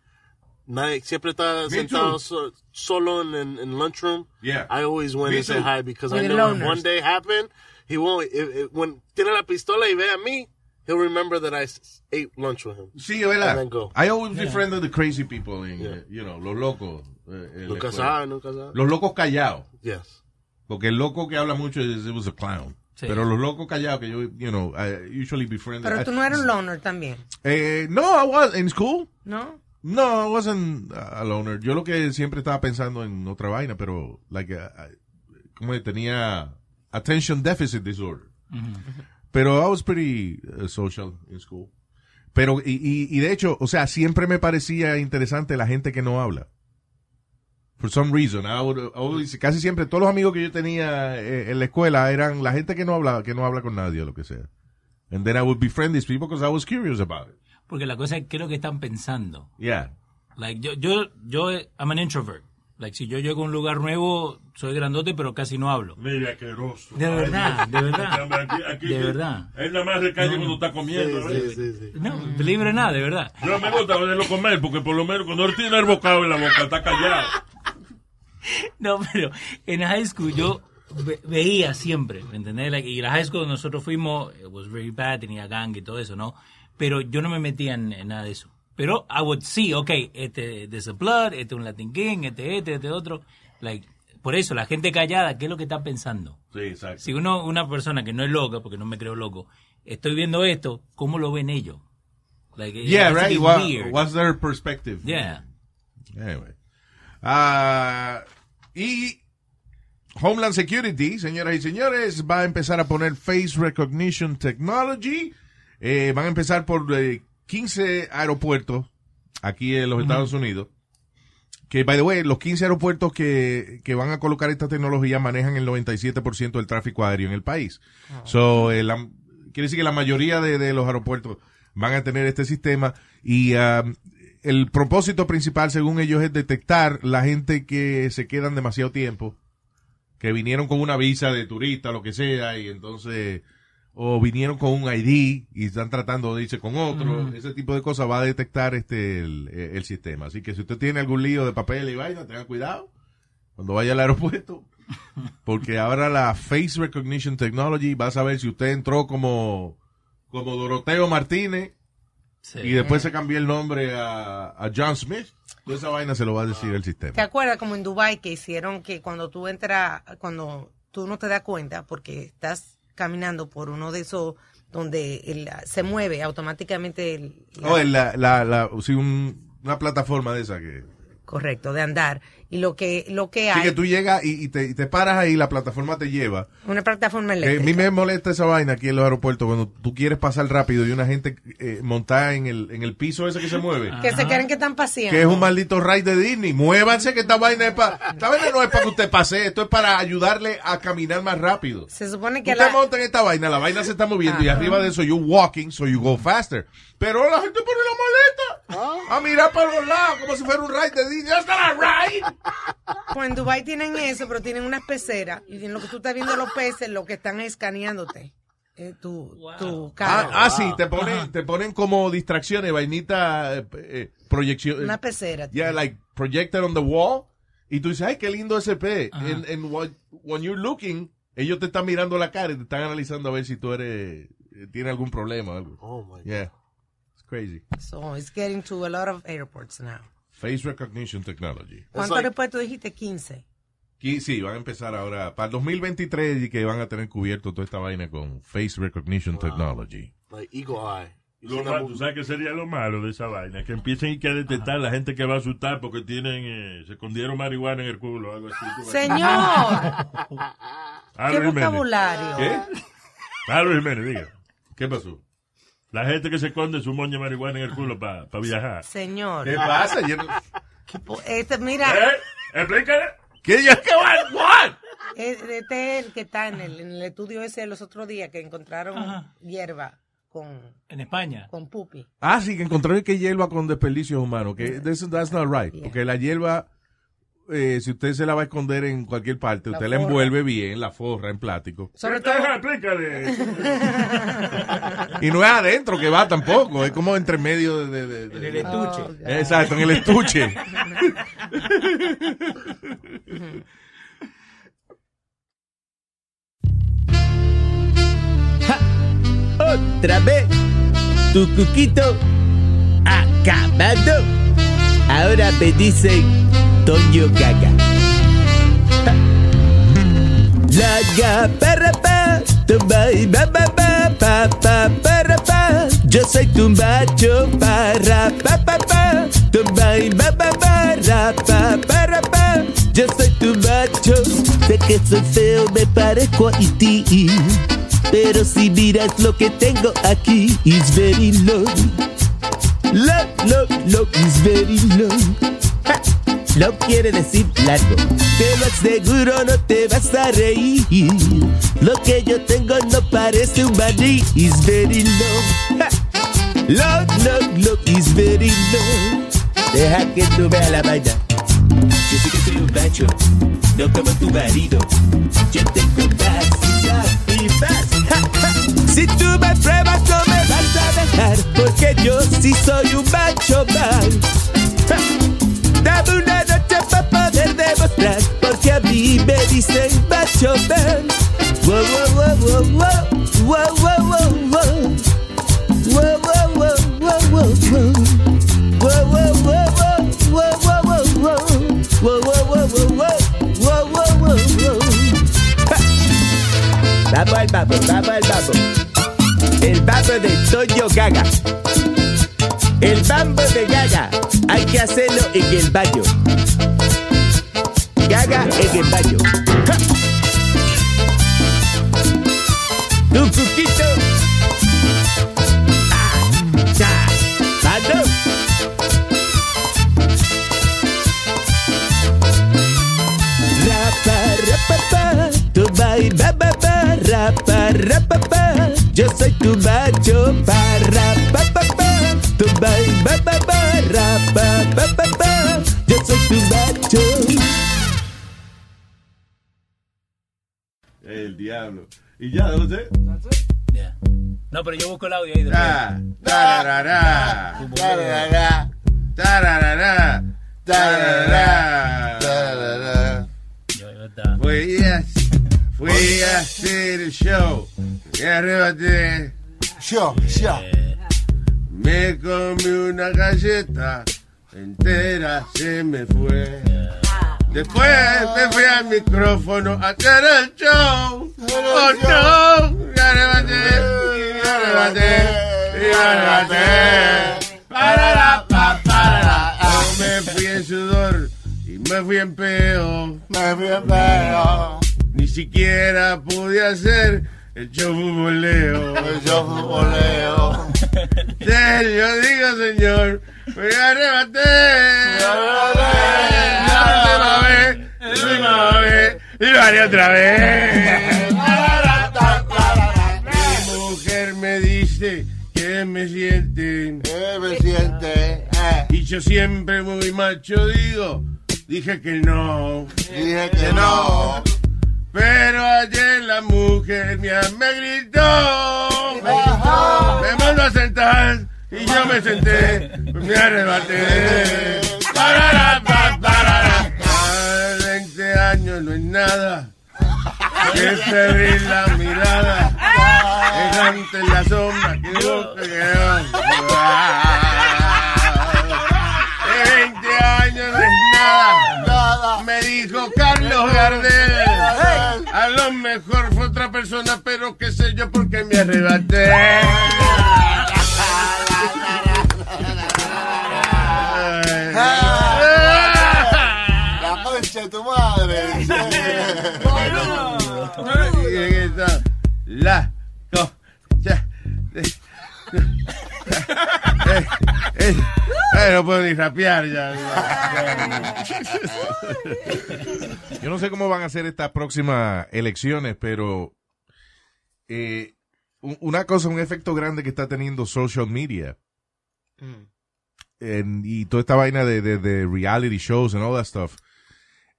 S8: nadie, siempre está
S3: Me
S8: sentado so- solo in, in, in lunchroom.
S3: Yeah.
S8: I always went
S3: Me
S8: and said hi because
S4: With
S8: I know if
S4: loners.
S8: one day happen, he won't. If, if, when tiene la pistola y ve a mí, he'll remember that I ate lunch with him.
S3: Sí,
S8: And
S3: ¿verdad?
S8: then go.
S3: I always
S8: Yeah.
S3: befriended the crazy people, in,
S8: Yeah.
S3: you know, los locos. eh,
S8: Nunca sabe, nunca sabe.
S3: Los locos callados.
S8: Yes.
S3: Porque el loco que habla mucho es it was a clown.
S4: Sí.
S3: Pero los locos callados que yo, you know, I usually befriended.
S4: Pero tú no eras un loner también,
S3: Eh, no, I was in school.
S4: ¿no?
S3: No, I wasn't a loner. Yo lo que siempre estaba pensando en otra vaina, pero, like, uh, I- como tenía attention deficit disorder. Pero I was pretty uh, social in school. Pero, y, y, y de hecho, o sea, siempre me parecía interesante la gente que no habla. For some reason. I would always- casi siempre, todos los amigos que yo tenía eh, en la escuela eran la gente que no habla, que no habla con nadie o lo que sea. And then I would befriend these people because I was curious about it.
S5: Porque la cosa es que es lo que están pensando.
S3: Yeah.
S5: Like, yo, yo, yo, I'm an introvert. Like, si yo llego a un lugar nuevo, soy grandote, pero casi no hablo.
S15: Mira, asqueroso.
S5: De verdad,
S15: Ay,
S5: de verdad.
S15: Aquí, aquí-
S5: De verdad.
S15: Él nada más recalle
S5: No.
S15: cuando está comiendo.
S8: Sí, sí, sí, sí.
S5: No, libre nada, de verdad.
S15: No me gusta verlo comer porque por lo menos cuando él tiene el bocado en la boca está callado. (laughs)
S5: No, pero en high school yo ve- veía siempre, ¿me entendés? Like, y la high school nosotros fuimos, it was very bad, tenía gang y todo eso, ¿no? Pero yo no me metía en, en nada de eso. Pero I would see, ok, este es a blood, este es un Latin King, este, este, este otro. Like, por eso, la gente callada, ¿qué es lo que está pensando?
S3: Sí, exacto.
S5: Si uno, una persona que no es loca, porque no me creo loco, estoy viendo esto, ¿cómo lo ven ellos? Like,
S3: Yeah, right. What, what's their perspective?
S5: Yeah.
S3: Anyway. Ah, y Homeland Security, señoras y señores, va a empezar a poner Face Recognition Technology. Eh, van a empezar por eh, 15 aeropuertos aquí en los Estados Unidos. Que, by the way, los 15 aeropuertos que, que van a colocar esta tecnología manejan el 97% del tráfico aéreo en el país. So, eh, la- quiere decir que la mayoría de, de los aeropuertos van a tener este sistema y um, el propósito principal, según ellos, es detectar la gente que se quedan demasiado tiempo, que vinieron con una visa de turista, lo que sea, y entonces, o vinieron con un ID y están tratando de irse con otro, ese tipo de cosas va a detectar este el, el sistema. Así que si usted tiene algún lío de papel y vaina, tenga cuidado cuando vaya al aeropuerto. (laughs) Porque ahora la Face Recognition Technology va a saber si usted entró como, como Doroteo Martínez y después se cambió el nombre a, a John Smith. Toda esa vaina se lo va a decir el
S4: ¿Te
S3: sistema.
S4: acuerdas como en Dubai que hicieron que cuando tú entras, cuando tú no te das cuenta porque estás caminando por uno de esos donde el- se mueve automáticamente el, la-
S3: Oh, la, la, la, sí, un- una plataforma de esa que...
S4: correcto de andar y lo que lo que
S3: Sí,
S4: hay
S3: que tú llegas y, y te, y te paras ahí, la plataforma te lleva.
S4: una plataforma
S3: a
S4: eléctrica
S3: mí me molesta esa vaina aquí en los aeropuertos cuando tú quieres pasar rápido y una gente eh, montada en el, en el piso ese que se mueve.
S4: que se creen que están paseando
S3: Que es un maldito ride de Disney. Muévanse que esta vaina es para... Esta vaina no es para que usted pase, esto es para ayudarle a caminar más rápido.
S4: se supone que
S3: Usted
S4: la,
S3: monta en esta vaina, la vaina se está moviendo y arriba de eso you walking, so you go faster. Pero la gente pone la maleta a mirar para los lados como si fuera un ride de Disney. ¡That's not a ride!
S4: Pues en Dubai tienen eso pero tienen unas peceras y en lo que tú estás viendo los peces lo que están es escaneándote eh, tu, tu carro
S3: Ah, ah, sí, te ponen, te ponen como distracciones, vainita, eh, eh, proyección.
S4: una pecera
S3: Yeah, like projected on the wall. Y tú dices, ay, qué lindo ese pez. And, and what- when you're looking, ellos te están mirando la cara y te están analizando a ver si tú eres, eh, tiene algún problema o algo.
S8: Oh my
S3: Yeah. It's crazy.
S4: so it's getting to a lot of airports now
S3: Face recognition technology.
S4: ¿cuántos aeropuertos dijiste? 15
S3: Y sí, van a empezar ahora para el 2023 y que van a tener cubierto toda esta vaina con face recognition technology.
S8: Like eagle eye.
S15: Lo malo, ¿Tú sabes qué sería lo malo de esa vaina? Que empiecen y que a detectar la gente que va a asustar porque tienen, eh, se escondieron marihuana en el culo o algo así.
S4: Señor. (laughs) ¿Qué vocabulario?
S15: ¿Qué? Albert Jiménez, diga. ¿Qué pasó? La gente que se esconde su moña de marihuana en el culo para viajar.
S4: Señor.
S16: ¿Qué pasa? Yo no-
S4: Este, mira.
S15: ¿Eh? Explícale.
S16: ¿Qué? ¿Qué? What? What?
S4: Este es el que está en el, en el estudio ese de los otros días que encontraron hierba con,
S5: En España.
S4: con pupi.
S16: Ah, sí, que encontraron que hierba con desperdicios humanos. Que this- that's not right. Porque la hierba, eh, si usted se la va a esconder en cualquier parte,
S4: La
S16: usted la envuelve bien, la forra en plástico.
S4: Sobre todo.
S15: Explícale. (laughs)
S16: Y no es adentro que va tampoco, es como entre medio de... de- de-
S5: En el estuche.
S4: Oh.
S16: Exacto, en el estuche. (laughs)
S17: Otra vez, tu cuquito acabado. Ahora me dicen Toño Gaga. La ga para pa, tumba y ba ba ba pa pa para pa. Yo soy tu macho para pa pa pa, tumba y ba ba ra pa para pa. Yo soy tu macho, sé que soy feo, me parezco a ti. Pero si miras lo que tengo aquí, is very low. Low, low, low, is very low. Low quiere decir largo. Te lo aseguro, no te vas a reír. Lo que yo tengo no parece un maní, is very low. Ja, Low, low, low, is very low. Deja que tú veas la vaina. Yo sé que soy un macho, no como tu marido. Yo tengo más y más. Si tú me pruebas no me vas a dejar, porque yo sí soy un macho. Ja. Dame una porque a mí me dicen macho man. Wow, wow, wow, wow, wow, wow, wow, wow, wow. Vamos al babo, vamos al babo. El babo de Toño Gaga. El bambo de Gaga. Hay que hacerlo en el baño. Gaga en el baño. Ja. Tu cuquito. Ah, ya. Mando. Rapa, rapa, pa, tu bai, ba, ba, ba, rapa, rapa, pa. Yo soy tu macho, pa, rapa, pa, pa, tu bai, ba, ba, ba, rapa, pa, pa, pa.
S16: El diablo. Y ya, no sé.
S5: No, pero yo busco el audio ahí. de
S16: Ta, tararara, tararara, tararara, tararara. Fui a, fui a hacer el show. Y arrebaté.
S18: Show, show.
S16: Me comí una galleta entera, se me fue. Después me fui al micrófono a hacer el show. Oh no, y arrebaté, y arrebaté, y arrebaté. Parará, pa. Yo me fui en sudor y me fui en peo.
S18: Me fui en peo.
S16: Ni siquiera pude hacer el show futboleo.
S18: El show futboleo.
S16: Yo digo, señor, me arrebaté. La última vez, la última vez, y lo haré otra vez. Mi mujer me dice que me siente.
S18: Que me siente. eh.
S16: Y yo siempre muy macho digo, dije que no.
S18: Dije que no.
S16: Pero ayer la mujer mía me gritó, me gritó, me mandó a sentar y yo me senté, me arrebaté. Parará, pa, parará. Ah, 20 años no es nada, que febril la mirada, errante en la sombra que busca que no. 20 años no es nada, me dijo Carlos Gardel. Lo mejor fue otra persona, pero qué sé yo porque me arrebaté. La concha de tu madre.
S3: La concha eh, eh, eh, no puedo ni rapear ya. Yo no sé cómo van a ser estas próximas elecciones, pero eh, un- una cosa, un efecto grande que está teniendo social media. En- y toda esta vaina de, de- de reality shows and all that stuff,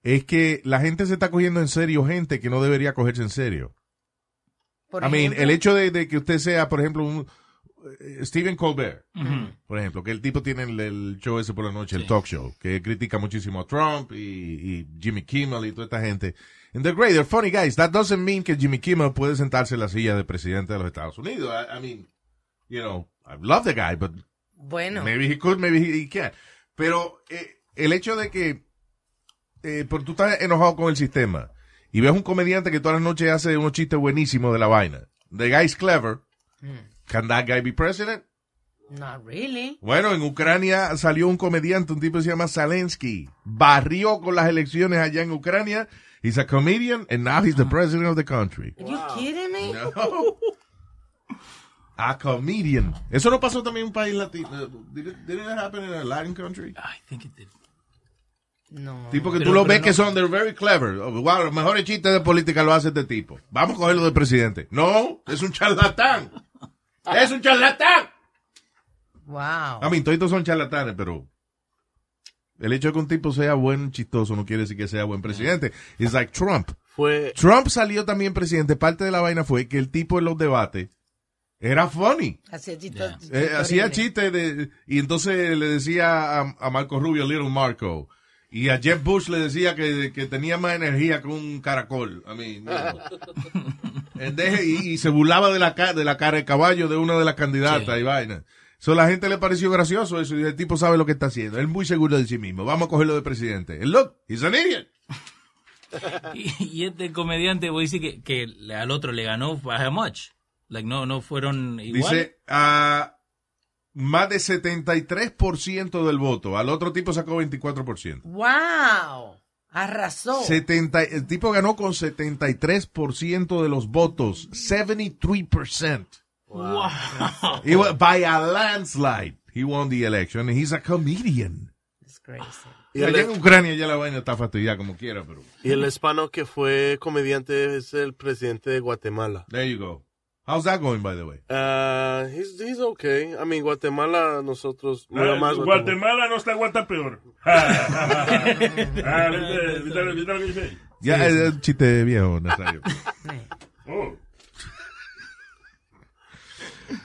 S3: es que la gente se está cogiendo en serio gente que no debería cogerse en serio.
S4: Por
S3: I mean, el hecho de, de que usted sea, por ejemplo, un Stephen Colbert, por ejemplo, que el tipo tiene el, el show ese por la noche, el talk show, que critica muchísimo a Trump y, y Jimmy Kimmel y toda esta gente. And they're great, they're funny guys. That doesn't mean que Jimmy Kimmel puede sentarse en la silla de presidente de los Estados Unidos. I, I mean, you know, I love the guy, but
S4: Bueno.
S3: maybe he could, maybe he, he can't. Pero eh, el hecho de que eh, por tú estás enojado con el sistema y ves un comediante que todas las noches hace unos chistes buenísimos de la vaina. The guy's clever. Can that guy be president?
S4: Not really.
S3: Bueno, en Ucrania salió un comediante, un tipo que se llama Zelensky. Barrió con las elecciones allá en Ucrania. He's a comedian and now he's the president of the country.
S4: Are you kidding me?
S3: No. A comedian. Eso no pasó también en un país latino. Did it, did it happen in a Latin country?
S5: I think it did.
S4: No.
S3: Tipo que
S5: Pero-
S3: tú lo ves
S5: no.
S3: que son, they're very clever. Wow, los mejores chistes de política lo hace este tipo. Vamos a cogerlo de presidente. No, es un charlatán. Es un charlatán.
S4: Wow.
S3: A mí, todos son charlatanes, pero el hecho de que un tipo sea buen chistoso no quiere decir que sea buen presidente. It's like Trump.
S8: Fue,
S3: Trump salió también presidente. Parte de la vaina fue que el tipo en los debates era funny.
S4: Hacía chistes.
S3: Eh, hacía chistes de, y entonces le decía a, a Marco Rubio, Little Marco. Y a Jeff Bush le decía que, que tenía más energía que un caracol. I mean, you y, y se burlaba de la, de la cara de caballo de una de las candidatas y vaina. So, la gente le pareció gracioso eso y el tipo sabe lo que está haciendo. Él es muy seguro de sí mismo. Vamos a cogerlo de presidente. And look, he's an idiot. (laughs)
S5: Y, y este comediante, voy a decir que, que al otro le ganó by how much? Like, no, no fueron igual.
S3: Dice, a más de 73% del voto. Al otro tipo sacó 24%.
S4: Wow. Arrasó.
S3: 70, el tipo ganó con 73% de los votos. 73%.
S5: Wow.
S3: He wa- by a landslide, he won the election. And he's a comedian.
S4: It's crazy.
S8: Y
S3: Allá
S8: el-
S3: en Ucrania ya la vaina está fastidiada como quiera, pero.
S8: y el hispano que fue comediante es el presidente de Guatemala.
S3: There you go. How's that going, by the way?
S8: Uh, he's, he's okay. I mean, Guatemala, nosotros, nada más Guatemala.
S15: Guatemala no está guata peor. (laughs) (laughs) Ah, ¿viste, viste lo- viste lo que dice?
S3: Ya, es un chiste viejo, Nazario. (laughs)
S15: Oh.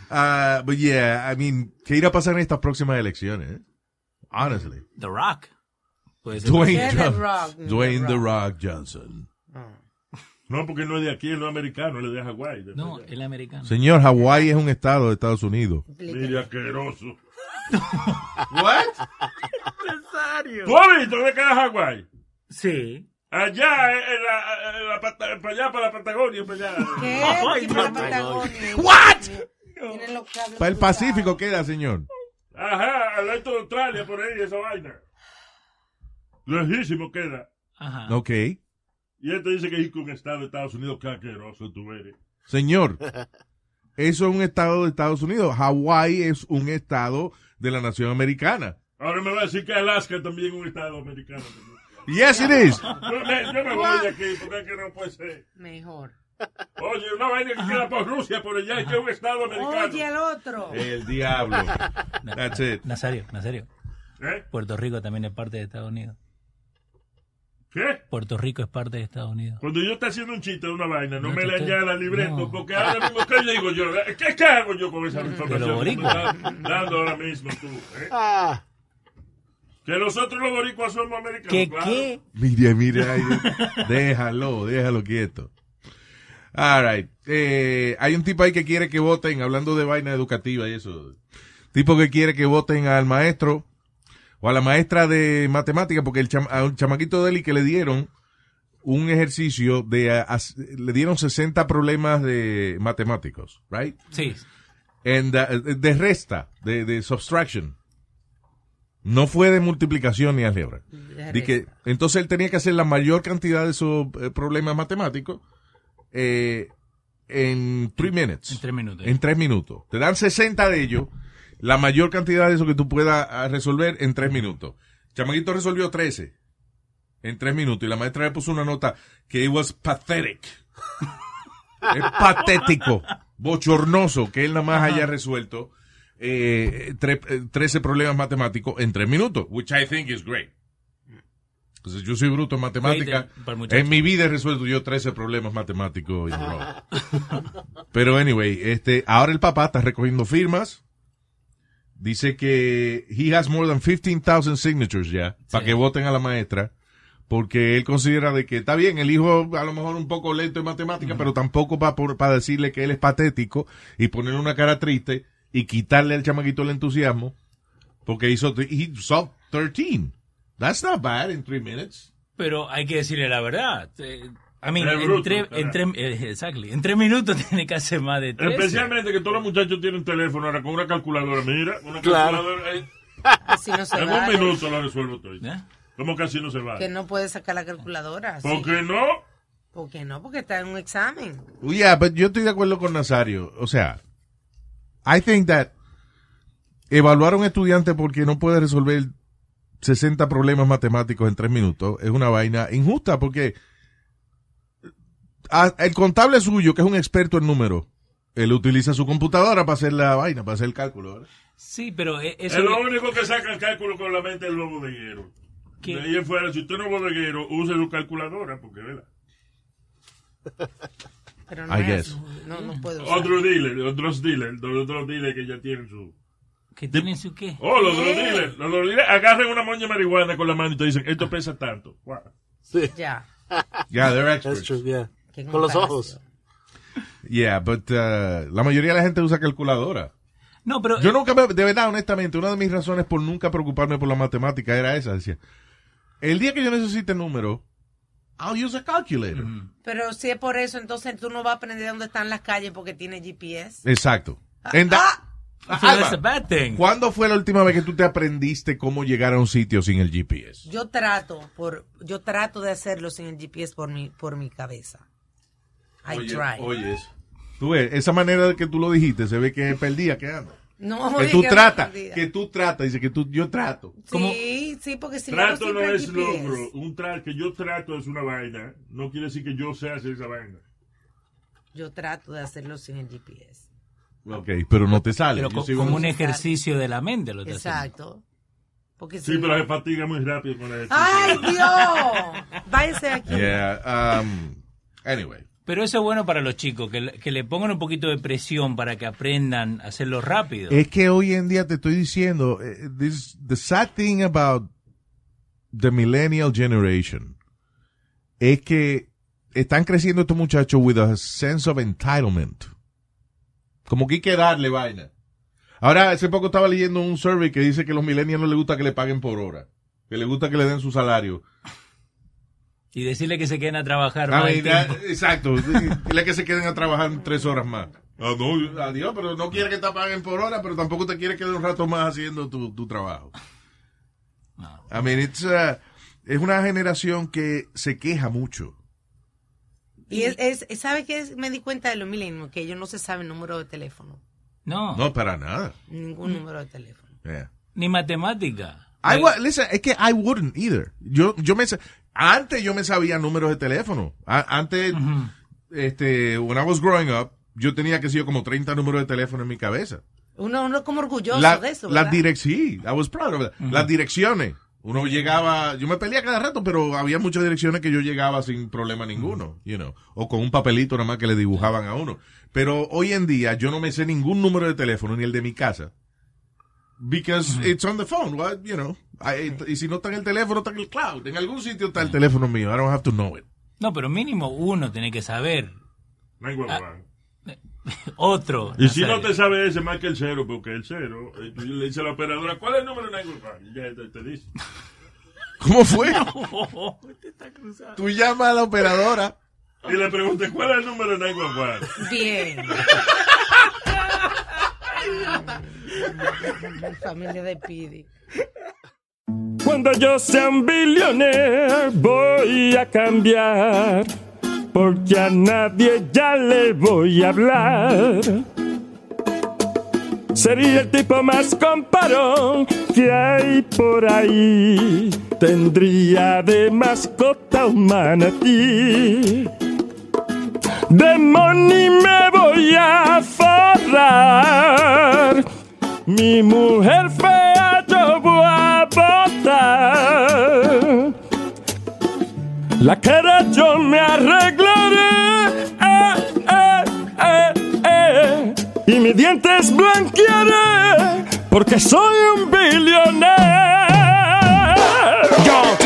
S3: Uh, but yeah, I mean, ¿qué irá a pasar en estas próximas elecciones? eh? Honestly.
S5: The Rock. Puede ser.
S3: Dwayne,
S4: The
S3: Johnson.
S4: Rock,
S3: Dwayne
S4: The
S3: The Rock Johnson.
S15: No, porque no es de aquí, él no es americano, él es de Hawái. de
S5: No,
S15: allá.
S5: el americano.
S3: Señor, Hawái es un estado de Estados Unidos.
S15: Mire, asqueroso. (laughs)
S3: What?
S15: ¿Tú has visto dónde queda Hawái?
S5: Sí.
S15: Allá, en la, en la pata- para allá, para la Patagonia, para allá. (laughs)
S4: ¿Qué?
S5: Ay,
S4: Para la. Patagonia.
S3: What? Para el. Pacífico queda, señor.
S15: Ajá, al lado de Australia, por ahí, esa vaina. Lejísimo queda.
S5: Ajá.
S3: Ok.
S15: Y este dice que es un estado de Estados Unidos, qué asqueroso tú eres.
S3: Señor, (laughs) eso es un estado de Estados Unidos. Hawái es un estado de la nación americana.
S15: Ahora me va a decir que Alaska también es un estado americano.
S3: Yes, it is.
S15: Yo me, yo me voy de aquí, porque es que no puede ser.
S4: Mejor.
S15: Oye, una vaina que queda por Rusia, por allá, es que es un estado americano.
S4: Oye, al otro.
S3: El diablo. (laughs) That's it.
S5: Nazario, Nazario.
S15: ¿Eh?
S5: Puerto Rico también es parte de Estados Unidos.
S15: ¿Qué?
S5: Puerto Rico es parte de Estados Unidos.
S15: Cuando yo esté haciendo un chiste de una vaina, no,
S5: No,
S15: me le añada libreto,
S5: no.
S15: porque ahora mismo, ¿qué le digo yo? ¿Qué, qué hago yo con esa información que me estás dando ahora mismo tú? eh?
S8: Ah,
S15: Que nosotros los boricuas somos americanos.
S5: ¿Qué
S15: claro.
S5: qué?
S3: Mire, mire ahí. Déjalo, déjalo quieto. All right. Eh, hay un tipo ahí que quiere que voten, hablando de vaina educativa y eso. Tipo que quiere que voten al maestro o a la maestra de matemática, porque el cham- a un chamaquito de él y que le dieron un ejercicio de, a- le dieron 60 problemas de matemáticos, right?
S5: Sí.
S3: And, uh, de resta, de, de subtraction. No fue de multiplicación ni álgebra. Que, entonces él tenía que hacer la mayor cantidad de esos eh, problemas matemáticos eh, en three minutes.
S5: En tres minutos.
S3: En tres minutos. Te dan 60 de ellos la mayor cantidad de eso que tú puedas ah, resolver en tres minutos. Chamaguito resolvió 13 en tres minutos y la maestra le puso una nota que it was pathetic. (laughs) es patético, bochornoso que él nada más haya resuelto eh, tre- eh, 13 problemas matemáticos en tres minutos, which I think is great. Entonces, yo soy bruto en matemática.
S5: Muchacho.
S3: En mi vida he resuelto yo 13 problemas matemáticos. (laughs) Pero anyway, este, ahora el papá está recogiendo firmas. Dice que he has more than 15,000 signatures ya para que voten a la maestra. Porque él considera de que está bien, el hijo a lo mejor un poco lento en matemática, pero tampoco para, para decirle que él es patético y ponerle una cara triste y quitarle al chamaquito el entusiasmo. Porque hizo, he solved 13. That's not bad in three minutes.
S5: Pero hay que decirle la verdad. Eh, I mean,
S15: Es
S5: en, tres- en tres- eh, exactly. en tres minutos (laughs) tiene que hacer más de tres.
S15: Especialmente que todos los muchachos tienen teléfono ahora con una calculadora. Mira, una
S4: Claro.
S15: calculadora. eh,
S4: Así no se
S15: en
S4: vale.
S15: un minuto lo resuelvo todo. ¿Cómo que así no se va?
S4: Que no puede sacar la calculadora.
S15: ¿Por
S4: sí.
S15: qué no?
S4: ¿Por qué no? Porque está en un examen.
S3: Yeah, but yo estoy de acuerdo con Nazario. O sea, I think that evaluar a un estudiante porque no puede resolver 60 problemas matemáticos en tres minutos es una vaina injusta porque a- el contable suyo, que es un experto en números, él utiliza su computadora para hacer la vaina, para hacer el cálculo. ¿verdad?
S5: Sí, pero
S15: Es
S5: eso...
S15: lo único que saca el cálculo con la mente del los bodegueros.
S5: ¿Qué?
S15: De ahí en fuera, si usted no es bodeguero, use su calculadora, porque ¿verdad?
S4: Pero
S3: no I es guess.
S4: No, no puedo usar.
S15: Otros dealers, otros dealers, otros dealers que ya tienen su...
S5: ¿Que tienen su qué?
S15: Oh, los otros
S4: ¿Qué?
S15: dealers, los otros dealers agarran una moña de marihuana con la mano y te dicen, esto pesa tanto. Wow.
S4: Ya.
S3: Yeah, they're experts.
S8: That's true, yeah. Con los ojos.
S3: Yeah, but uh, la mayoría de la gente usa calculadora.
S5: No, pero...
S3: Yo nunca, me- de verdad, honestamente, una de mis razones por nunca preocuparme por la matemática era esa. Decía, el día que yo necesite números, I'll use a calculator.
S4: Pero si es por eso, entonces tú no vas a aprender dónde están las calles porque tiene GPS.
S3: Exacto. And that-
S5: So that's a bad thing.
S3: ¿Cuándo fue la última vez que tú te aprendiste cómo llegar a un sitio sin el GPS?
S4: Yo trato por, yo trato de hacerlo sin el GPS por mi, por mi cabeza. I
S3: Oye,
S4: try.
S3: oye, eso. Tú ves, esa manera de que tú lo dijiste, se ve que perdía, que anda.
S4: No,
S3: que tú tratas, que tú tratas, dice que tú, yo trato.
S4: Sí, sí, porque si
S15: Trato no es logro. Un tra que yo trato es una vaina. No quiere decir que yo sé hacer esa vaina.
S4: Yo trato de hacerlo sin el GPS.
S3: Ok, pero no te sale.
S5: Pero co- como un ejercicio de la mente lo estás haciendo.
S4: Exacto. Porque
S15: Sí,
S4: si
S15: pero
S4: no-
S15: se fatiga muy rápido con la
S4: ¡Ay, Dios! Váyase aquí.
S3: Yeah, um, anyway.
S5: Pero eso es bueno para los chicos, que, le- pongan un poquito de presión para que aprendan a hacerlo rápido.
S3: Es que hoy en día te estoy diciendo, eh, this, the sad thing about the millennial generation es que están creciendo estos muchachos with a sense of entitlement. Como que hay que darle vaina. Ahora, hace poco estaba leyendo un survey que dice que a los millennials no les gusta que le paguen por hora. Que les gusta que le den su salario.
S5: Y decirle que se queden a trabajar tiempo.
S3: that- exacto. Dile que se queden a trabajar tres horas más. Ah, no, adiós, pero no quiere que te paguen por hora, pero tampoco te quiere quedar un rato más haciendo tu, tu trabajo. I mean, it's, uh, es una generación que se queja mucho.
S4: Y es, es, ¿sabe qué? es? Me di cuenta de los millennials, que ellos no se saben número de teléfono.
S5: No,
S3: No, para nada.
S4: Ningún número de teléfono.
S3: Yeah.
S5: ni matemática.
S3: I listen, es que I wouldn't either. Yo, yo me, antes yo me sabía números de teléfono. A- antes, este, when I was growing up, yo tenía que ser como 30 números de teléfono en mi cabeza.
S4: Uno, uno como orgulloso
S3: La-
S4: de eso,
S3: las direcciones, sí, I was proud of that. Las direcciones. Uno llegaba, yo me peleaba cada rato, pero había muchas direcciones que yo llegaba sin problema ninguno, you know, o con un papelito nada más que le dibujaban a uno. Pero hoy en día yo no me sé ningún número de teléfono, ni el de mi casa. Because it's on the phone, what, you know. I- y si no está en el teléfono, está en el cloud. En algún sitio está el teléfono mío. I don't have to know it.
S5: No, pero mínimo uno tiene que saber.
S15: Lengua
S5: Ah, (laughs) Otro.
S15: Y si no te sabe ese, marca el cero, porque el cero, eh, le dices a la operadora, ¿cuál es el número de ya te, te dice. (laughs)
S3: ¿Cómo fue? (laughs)
S5: Este
S3: Tú llamas a la operadora.
S15: Y le preguntas, ¿cuál es el número de Nightwave?
S4: Bien. Familia de Pidi.
S19: Cuando yo sea un billionaire voy a cambiar, porque a nadie ya le voy a hablar. Sería el tipo más comparón que hay por ahí. Tendría de mascota un manatí. De money me voy a forrar. Mi mujer fea yo voy a botar. La cara yo me arreglaré. Eh, eh, eh. Y mis dientes blanquearé. Porque soy un billonero.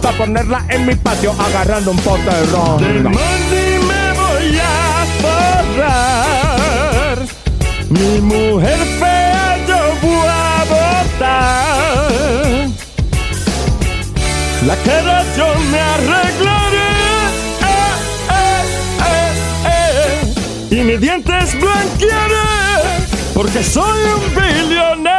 S20: para ponerla en mi patio agarrando un pote de ron.
S19: Me voy a forrar. Mi mujer fea yo voy a botar. La cara yo me arreglaré. Eh, eh, eh. Y mis dientes blanquearé. Porque soy un billonero.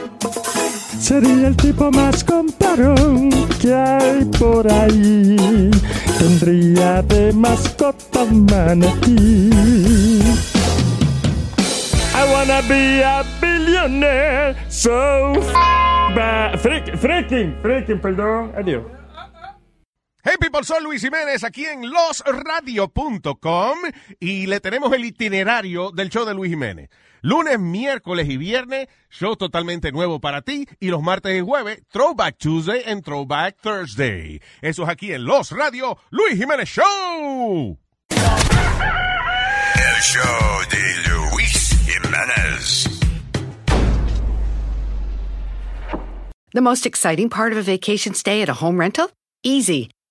S19: Sería el tipo más comparón que hay por ahí. Tendría de mascota un manatí. I wanna be a billionaire, so f ba- freak- freaking, freaking, perdón, adiós.
S3: Hey people, soy Luis Jiménez aquí en losradio.com y le tenemos el itinerario del show de Luis Jiménez. Lunes, miércoles y viernes, show totalmente nuevo para ti. Y los martes y jueves, Throwback Tuesday and Throwback Thursday. Eso es aquí en Los Radio, Luis Jiménez Show.
S21: El show de Luis Jiménez.
S22: The most exciting part of a vacation stay at a home rental? Easy.